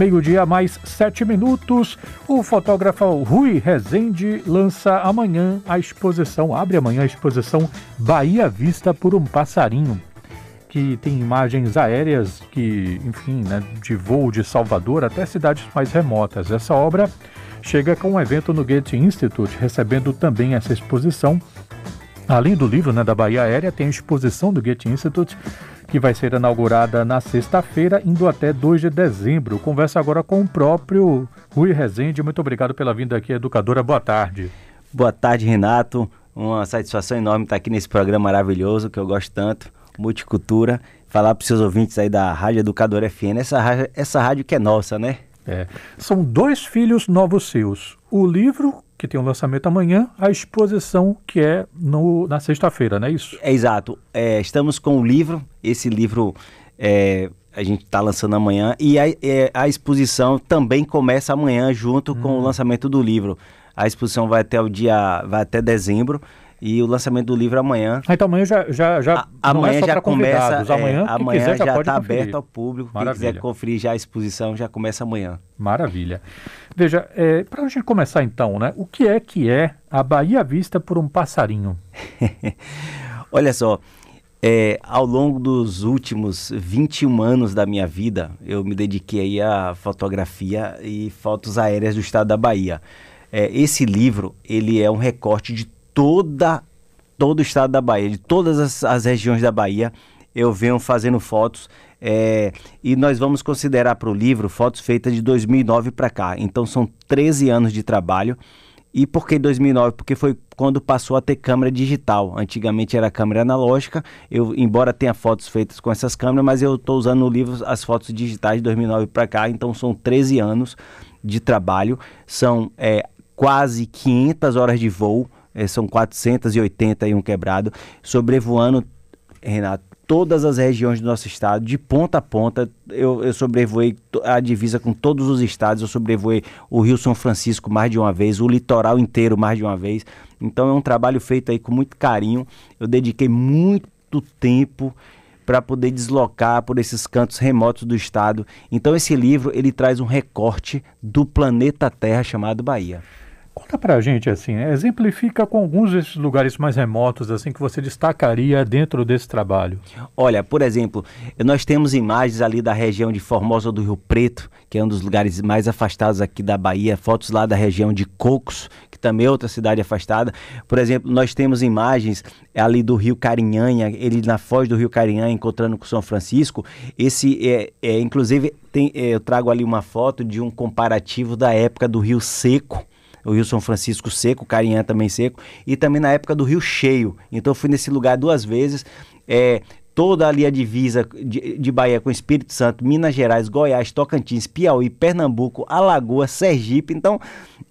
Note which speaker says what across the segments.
Speaker 1: Meio-dia mais sete minutos. O fotógrafo Rui Rezende lança amanhã a exposição, abre amanhã a exposição Bahia Vista por um Passarinho, que tem imagens aéreas que, enfim, né, de voo de Salvador até cidades mais remotas. Essa obra chega com um evento no Goethe Institute, recebendo também essa exposição. Além do livro né, da Bahia Aérea, tem a exposição do Goethe Institute que vai ser inaugurada na sexta-feira, indo até 2 de dezembro. Conversa agora com o próprio Rui Rezende. Muito obrigado pela vinda aqui, educadora. Boa tarde.
Speaker 2: Boa tarde, Renato. Uma satisfação enorme estar aqui nesse programa maravilhoso que eu gosto tanto, Multicultura. Falar para os seus ouvintes aí da Rádio Educadora FM, essa rádio, essa rádio que é nossa, né?
Speaker 1: É. São dois filhos novos seus. O livro que tem o um lançamento amanhã, a exposição que é no, na sexta-feira, não é isso?
Speaker 2: É exato. É, estamos com o livro, esse livro é, a gente está lançando amanhã, e a, é, a, exposição também começa amanhã junto hum. com o hum. lançamento do livro. A exposição vai até o dia, vai até dezembro. E o lançamento do livro amanhã.
Speaker 1: Ah, então amanhã já já, já
Speaker 2: a, amanhã é já começa.
Speaker 1: Amanhã,
Speaker 2: é, amanhã quiser, já está aberto ao público. Maravilha. Quem quiser conferir já a exposição já começa amanhã.
Speaker 1: Maravilha. Veja, é, para a gente começar então, né? O que é que é a Bahia vista por um passarinho?
Speaker 2: Olha só, é, ao longo dos últimos 21 anos da minha vida, eu me dediquei à fotografia e fotos aéreas do estado da Bahia. É, esse livro, ele é um recorte de toda todo o estado da Bahia, de todas as, as regiões da Bahia, eu venho fazendo fotos é, e nós vamos considerar para o livro fotos feitas de 2009 para cá. Então são 13 anos de trabalho. E por que 2009? Porque foi quando passou a ter câmera digital. Antigamente era câmera analógica. Eu, embora tenha fotos feitas com essas câmeras, mas eu estou usando no livro as fotos digitais de 2009 para cá. Então são 13 anos de trabalho. São é, quase 500 horas de voo é, são 481 quebrado, sobrevoando, Renato, todas as regiões do nosso estado, de ponta a ponta. Eu, eu sobrevoei a divisa com todos os estados, eu sobrevoei o Rio São Francisco mais de uma vez, o litoral inteiro mais de uma vez. Então é um trabalho feito aí com muito carinho. Eu dediquei muito tempo para poder deslocar por esses cantos remotos do estado. Então esse livro ele traz um recorte do planeta Terra chamado Bahia.
Speaker 1: Conta pra gente assim, né? exemplifica com alguns desses lugares mais remotos assim que você destacaria dentro desse trabalho.
Speaker 2: Olha, por exemplo, nós temos imagens ali da região de Formosa do Rio Preto, que é um dos lugares mais afastados aqui da Bahia, fotos lá da região de Cocos, que também é outra cidade afastada. Por exemplo, nós temos imagens ali do Rio Carinhanha, ele na foz do Rio Carinhanha encontrando com São Francisco. Esse é, é inclusive tem, é, eu trago ali uma foto de um comparativo da época do Rio Seco o Rio São Francisco seco, Carinhã também seco, e também na época do Rio Cheio. Então eu fui nesse lugar duas vezes. É, toda ali a divisa de, de Bahia com Espírito Santo, Minas Gerais, Goiás, Tocantins, Piauí, Pernambuco, Alagoas, Sergipe. Então,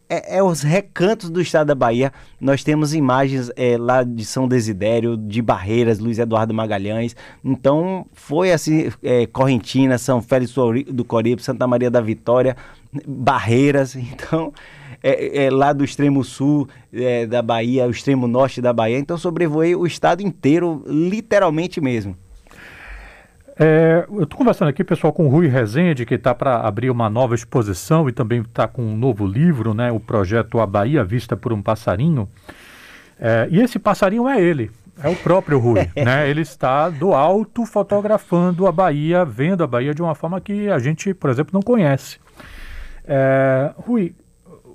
Speaker 2: é, é, os recantos do estado da Bahia. Nós temos imagens é, lá de São Desidério, de Barreiras, Luiz Eduardo Magalhães. Então, foi assim: é, Correntina, São Félix do Coribe, Santa Maria da Vitória, Barreiras. Então, é, é, lá do extremo sul é, da Bahia, o extremo norte da Bahia. Então sobrevoei o estado inteiro, literalmente mesmo.
Speaker 1: É, eu estou conversando aqui, pessoal, com o Rui Rezende, que está para abrir uma nova exposição e também está com um novo livro, né, o projeto A Bahia Vista por um Passarinho. É, e esse passarinho é ele, é o próprio Rui. né? Ele está do alto fotografando a Bahia, vendo a Bahia de uma forma que a gente, por exemplo, não conhece. É, Rui,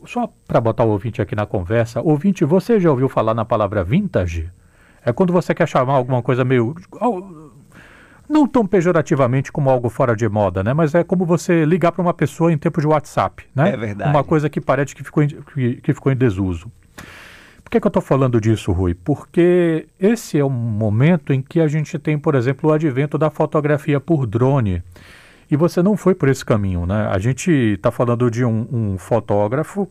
Speaker 1: só para botar o ouvinte aqui na conversa, ouvinte, você já ouviu falar na palavra vintage? É quando você quer chamar alguma coisa meio. Não tão pejorativamente como algo fora de moda, né? Mas é como você ligar para uma pessoa em tempo de WhatsApp, né?
Speaker 2: É verdade.
Speaker 1: Uma coisa que parece que ficou em, que, que ficou em desuso. Por que, que eu estou falando disso, Rui? Porque esse é um momento em que a gente tem, por exemplo, o advento da fotografia por drone. E você não foi por esse caminho, né? A gente está falando de um, um, fotógrafo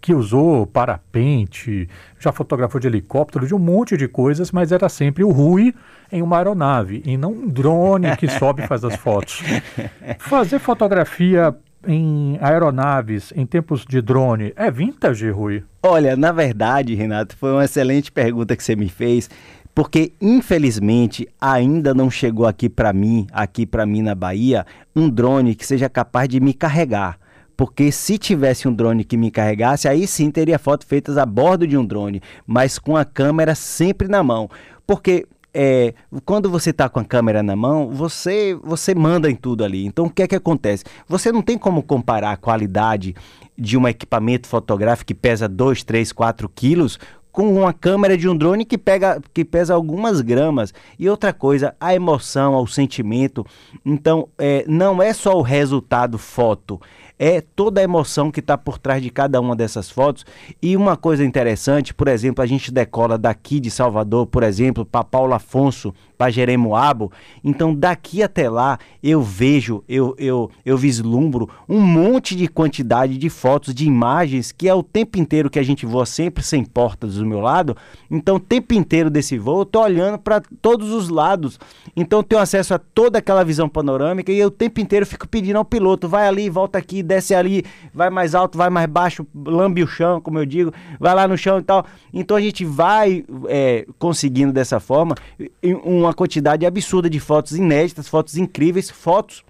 Speaker 1: que usou parapente, já fotografou de helicóptero, de um monte de coisas, mas era sempre o Rui em uma aeronave e não um drone que sobe e faz as fotos. Fazer fotografia em aeronaves, em tempos de drone, é vintage, Rui?
Speaker 2: Olha, na verdade, Renato, foi uma excelente pergunta que você me fez porque infelizmente ainda não chegou aqui para mim, aqui para mim na Bahia, um drone que seja capaz de me carregar. Porque se tivesse um drone que me carregasse, aí sim teria fotos feitas a bordo de um drone, mas com a câmera sempre na mão. Porque é, quando você está com a câmera na mão, você, você manda em tudo ali. Então o que é que acontece? Você não tem como comparar a qualidade de um equipamento fotográfico que pesa 2, 3, 4 quilos com uma câmera de um drone que, pega, que pesa algumas gramas. E outra coisa, a emoção, o sentimento. Então, é, não é só o resultado foto, é toda a emoção que está por trás de cada uma dessas fotos. E uma coisa interessante, por exemplo, a gente decola daqui de Salvador, por exemplo, para Paulo Afonso, para Jeremoabo. Então, daqui até lá, eu vejo, eu, eu, eu vislumbro um monte de quantidade de fotos, de imagens, que é o tempo inteiro que a gente voa sempre sem portas do meu lado. Então, o tempo inteiro desse voo, eu estou olhando para todos os lados. Então, eu tenho acesso a toda aquela visão panorâmica e eu o tempo inteiro fico pedindo ao piloto: vai ali, volta aqui, desce ali, vai mais alto, vai mais baixo, lambe o chão, como eu digo, vai lá no chão e tal. Então, a gente vai é, conseguindo dessa forma um uma quantidade absurda de fotos inéditas, fotos incríveis, fotos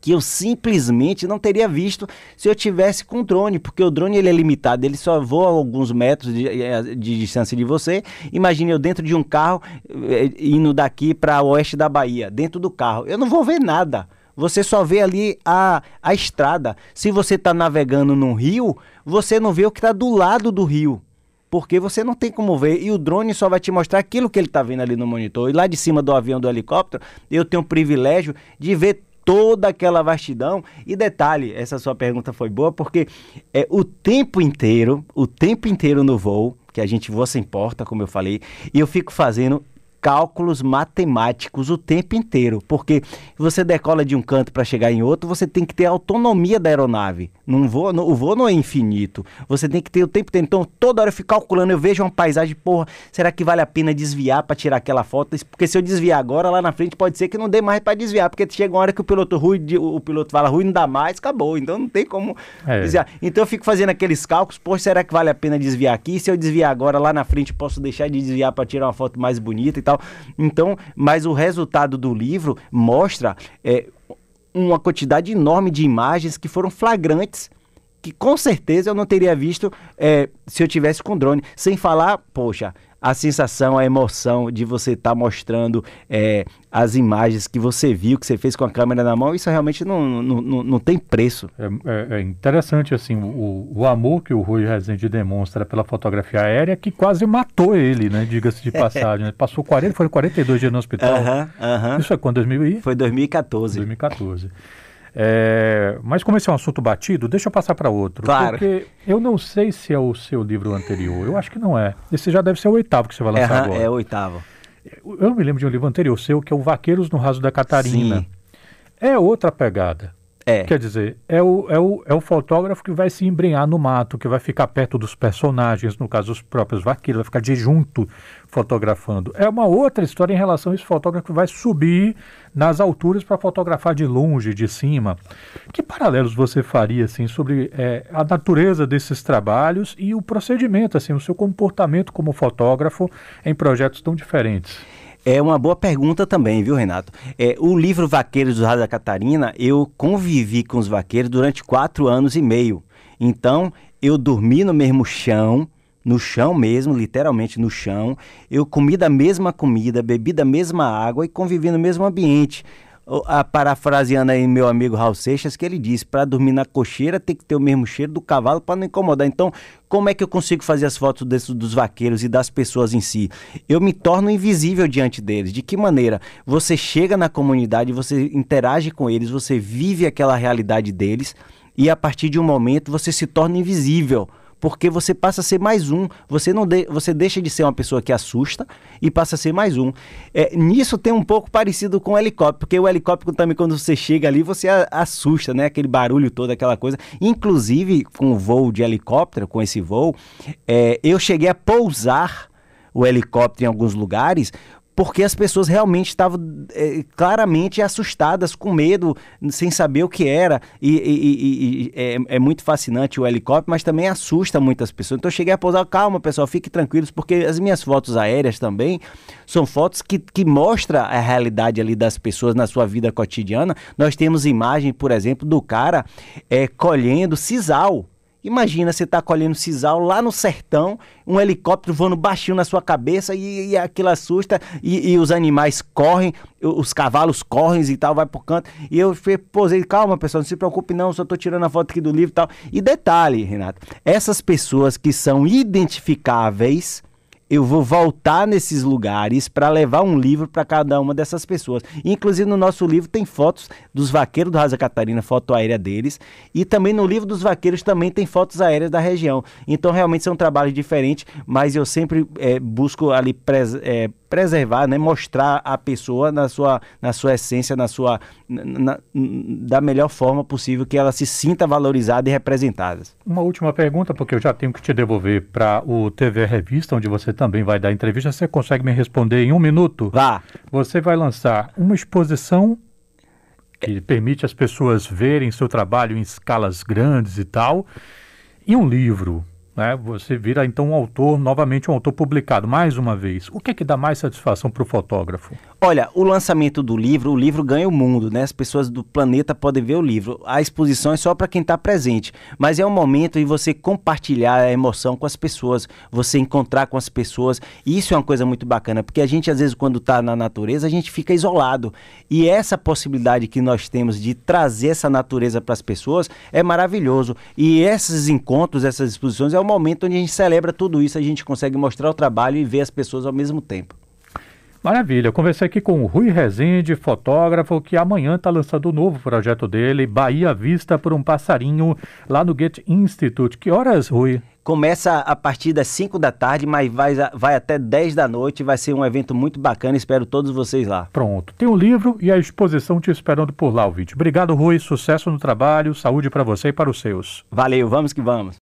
Speaker 2: que eu simplesmente não teria visto se eu tivesse com drone, porque o drone ele é limitado, ele só voa alguns metros de, eh, de distância de você. Imagine eu dentro de um carro eh, indo daqui para oeste da Bahia, dentro do carro, eu não vou ver nada. Você só vê ali a, a estrada. Se você está navegando num rio, você não vê o que está do lado do rio porque você não tem como ver e o drone só vai te mostrar aquilo que ele está vendo ali no monitor. E lá de cima do avião do helicóptero, eu tenho o privilégio de ver toda aquela vastidão. E detalhe, essa sua pergunta foi boa porque é o tempo inteiro, o tempo inteiro no voo, que a gente voa sem porta, como eu falei, e eu fico fazendo cálculos matemáticos o tempo inteiro, porque você decola de um canto para chegar em outro, você tem que ter autonomia da aeronave. Não voo, não, o voo não é infinito. Você tem que ter o tempo inteiro. Então, toda hora eu fico calculando, eu vejo uma paisagem, porra, será que vale a pena desviar para tirar aquela foto? Porque se eu desviar agora, lá na frente pode ser que não dê mais para desviar, porque chega uma hora que o piloto ruim, o piloto fala ruim, não dá mais, acabou. Então não tem como é. desviar. Então eu fico fazendo aqueles cálculos, poxa, será que vale a pena desviar aqui? Se eu desviar agora, lá na frente posso deixar de desviar para tirar uma foto mais bonita e tal tal. Então, mas o resultado do livro mostra é, uma quantidade enorme de imagens que foram flagrantes que com certeza eu não teria visto é, se eu tivesse com drone. Sem falar, poxa, a sensação, a emoção de você estar tá mostrando é, as imagens que você viu, que você fez com a câmera na mão, isso realmente não, não, não, não tem preço.
Speaker 1: É, é, é, interessante, assim, o, o amor que o Rui Rezende demonstra pela fotografia aérea que quase matou ele, né? Diga-se de passagem. Né? Passou 40, foi 42 dias no hospital. Uh -huh, uh -huh. Isso é quando? 2000 e...
Speaker 2: Foi 2014.
Speaker 1: 2014. É, mas como esse é um assunto batido, deixa eu passar para outro.
Speaker 2: Claro.
Speaker 1: Porque eu não sei se é o seu livro anterior. Eu acho que não é. Esse já deve ser o oitavo que você vai lançar é, agora.
Speaker 2: É o oitavo.
Speaker 1: Eu me lembro de um livro anterior seu, que é o Vaqueiros no Raso da Catarina. Sim. É outra pegada.
Speaker 2: É.
Speaker 1: Quer dizer, é o, é, o, é o fotógrafo que vai se embrenhar no mato, que vai ficar perto dos personagens, no caso os próprios vaqueiros, vai ficar de junto fotografando. É uma outra história em relação a esse fotógrafo que vai subir nas alturas para fotografar de longe, de cima. Que paralelos você faria assim sobre é, a natureza desses trabalhos e o procedimento, assim, o seu comportamento como fotógrafo em projetos tão diferentes?
Speaker 2: É uma boa pergunta também, viu, Renato? É, o livro Vaqueiros do Rádio da Catarina, eu convivi com os vaqueiros durante quatro anos e meio. Então, eu dormi no mesmo chão, no chão mesmo, literalmente no chão. Eu comi da mesma comida, bebi da mesma água e convivi no mesmo ambiente a, parafraseando aí meu amigo Raul Seixas, que ele disse: para dormir na cocheira tem que ter o mesmo cheiro do cavalo para não incomodar. Então, como é que eu consigo fazer as fotos desse, dos vaqueiros e das pessoas em si? Eu me torno invisível diante deles. De que maneira? Você chega na comunidade, você interage com eles, você vive aquela realidade deles e a partir de um momento você se torna invisível porque você passa a ser mais um. Você não de, você deixa de ser uma pessoa que assusta e passa a ser mais um. É, nisso tem um pouco parecido com o helicóptero, porque o helicóptero também quando você chega ali você a, assusta, né? Aquele barulho todo, aquela coisa. Inclusive com o voo de helicóptero, com esse voo, é, eu cheguei a pousar o helicóptero em alguns lugares porque as pessoas realmente estavam é, claramente assustadas, com medo, sem saber o que era. E, e, e, e é, é, muito fascinante o helicóptero, mas também assusta muitas pessoas. Então eu cheguei a pousar, calma pessoal, fiquem tranquilos, porque as minhas fotos aéreas também são fotos que, que mostram a realidade ali das pessoas na sua vida cotidiana. Nós temos imagem, por exemplo, do cara é, colhendo sisal. Imagina você tá colhendo sisal lá no sertão, um helicóptero voando baixinho na sua cabeça e, e aquilo assusta e, e, os animais correm, os cavalos correm e tal, vai pro canto. E eu posei, calma pessoal, não se preocupe não, só tô tirando a foto aqui do livro e tal. E detalhe, Renato, essas pessoas que são identificáveis eu vou voltar nesses lugares para levar um livro para cada uma dessas pessoas. Inclusive no nosso livro tem fotos dos vaqueiros do Rasa Catarina, foto aérea deles, e também no livro dos vaqueiros também tem fotos aéreas da região. Então realmente são trabalhos diferentes, mas eu sempre é, busco ali pres, é, preservar, né, mostrar a pessoa na sua, na sua essência, na sua na, da melhor forma possível que ela se sinta valorizada e representada.
Speaker 1: Uma última pergunta, porque eu já tenho que te devolver para o TV Revista, onde você também vai dar entrevista. Você consegue me responder em um minuto?
Speaker 2: Vá.
Speaker 1: Você vai lançar uma exposição que permite as pessoas verem seu trabalho em escalas grandes e tal, e um livro né? Você vira então um autor, novamente um autor publicado, mais uma vez. O que é que dá mais satisfação para o fotógrafo?
Speaker 2: Olha, o lançamento do livro, o livro ganha o mundo, né? As pessoas do planeta podem ver o livro. A exposição é só para quem está presente, mas é um momento de você compartilhar a emoção com as pessoas, você encontrar com as pessoas. Isso é uma coisa muito bacana, porque a gente às vezes quando está na natureza, a gente fica isolado. E essa possibilidade que nós temos de trazer essa natureza para as pessoas é maravilhoso. E esses encontros, essas exposições é o momento onde a gente celebra tudo isso, a gente consegue mostrar o trabalho e ver as pessoas ao mesmo tempo.
Speaker 1: Maravilha, eu conversei aqui com o Rui Rezende, fotógrafo, que amanhã está lançando o um novo projeto dele, Bahia Vista por um Passarinho, lá no Get Institute. Que horas, Rui?
Speaker 2: Começa a partir das 5 da tarde, mas vai, vai até 10 da noite. Vai ser um evento muito bacana. Espero todos vocês lá.
Speaker 1: Pronto. Tem o um livro e a exposição te esperando por lá, ouvinte. Obrigado, Rui. Sucesso no trabalho, saúde para você e para os seus.
Speaker 2: Valeu, vamos que vamos.